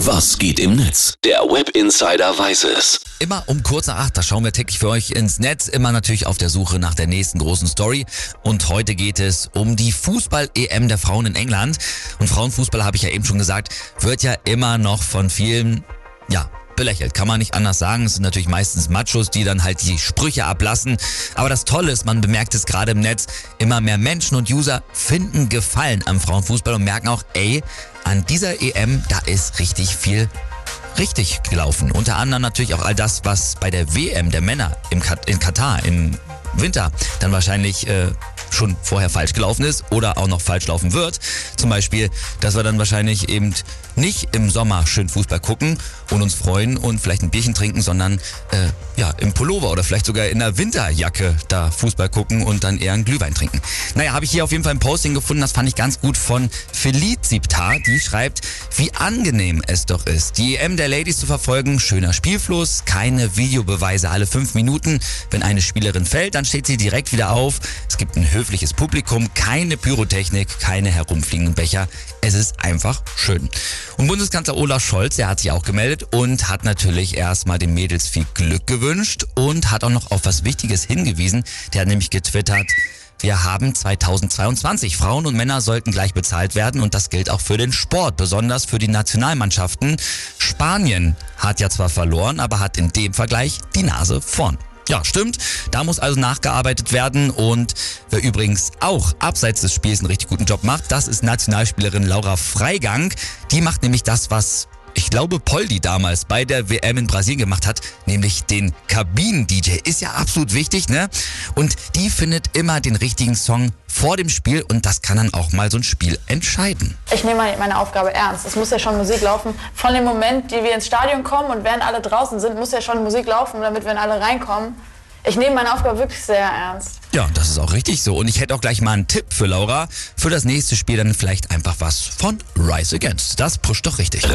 Was geht im Netz? Der Web Insider weiß es. Immer um kurz nach acht, da schauen wir täglich für euch ins Netz, immer natürlich auf der Suche nach der nächsten großen Story. Und heute geht es um die Fußball-EM der Frauen in England. Und Frauenfußball, habe ich ja eben schon gesagt, wird ja immer noch von vielen, ja, belächelt. Kann man nicht anders sagen. Es sind natürlich meistens Machos, die dann halt die Sprüche ablassen. Aber das Tolle ist, man bemerkt es gerade im Netz, immer mehr Menschen und User finden Gefallen am Frauenfußball und merken auch, ey, an dieser EM, da ist richtig viel richtig gelaufen. Unter anderem natürlich auch all das, was bei der WM der Männer in Katar im Winter dann wahrscheinlich äh, schon vorher falsch gelaufen ist oder auch noch falsch laufen wird. Zum Beispiel, dass wir dann wahrscheinlich eben nicht im Sommer schön Fußball gucken und uns freuen und vielleicht ein Bierchen trinken, sondern äh, ja im Pullover oder vielleicht sogar in der Winterjacke da Fußball gucken und dann eher einen Glühwein trinken. Naja, habe ich hier auf jeden Fall ein Posting gefunden, das fand ich ganz gut von Felicita. Die schreibt, wie angenehm es doch ist, die EM der Ladies zu verfolgen. Schöner Spielfluss, keine Videobeweise alle fünf Minuten. Wenn eine Spielerin fällt, dann steht sie direkt wieder auf. Es gibt ein höfliches Publikum, keine Pyrotechnik, keine herumfliegenden Becher. Es ist einfach schön. Und Bundeskanzler Olaf Scholz, der hat sich auch gemeldet und hat natürlich erstmal den Mädels viel Glück gewünscht und hat auch noch auf was Wichtiges hingewiesen. Der hat nämlich getwittert, wir haben 2022. Frauen und Männer sollten gleich bezahlt werden und das gilt auch für den Sport, besonders für die Nationalmannschaften. Spanien hat ja zwar verloren, aber hat in dem Vergleich die Nase vorn. Ja, stimmt. Da muss also nachgearbeitet werden. Und wer übrigens auch abseits des Spiels einen richtig guten Job macht, das ist Nationalspielerin Laura Freigang. Die macht nämlich das, was ich glaube, Poldi damals bei der WM in Brasilien gemacht hat, nämlich den Kabinen-DJ. Ist ja absolut wichtig, ne? Und die findet immer den richtigen Song vor dem Spiel und das kann dann auch mal so ein Spiel entscheiden. Ich nehme meine Aufgabe ernst. Es muss ja schon Musik laufen. Von dem Moment, die wir ins Stadion kommen und während alle draußen sind, muss ja schon Musik laufen, damit wenn alle reinkommen. Ich nehme meine Aufgabe wirklich sehr ernst. Ja, das ist auch richtig so. Und ich hätte auch gleich mal einen Tipp für Laura. Für das nächste Spiel dann vielleicht einfach was von Rise Against. Das pusht doch richtig.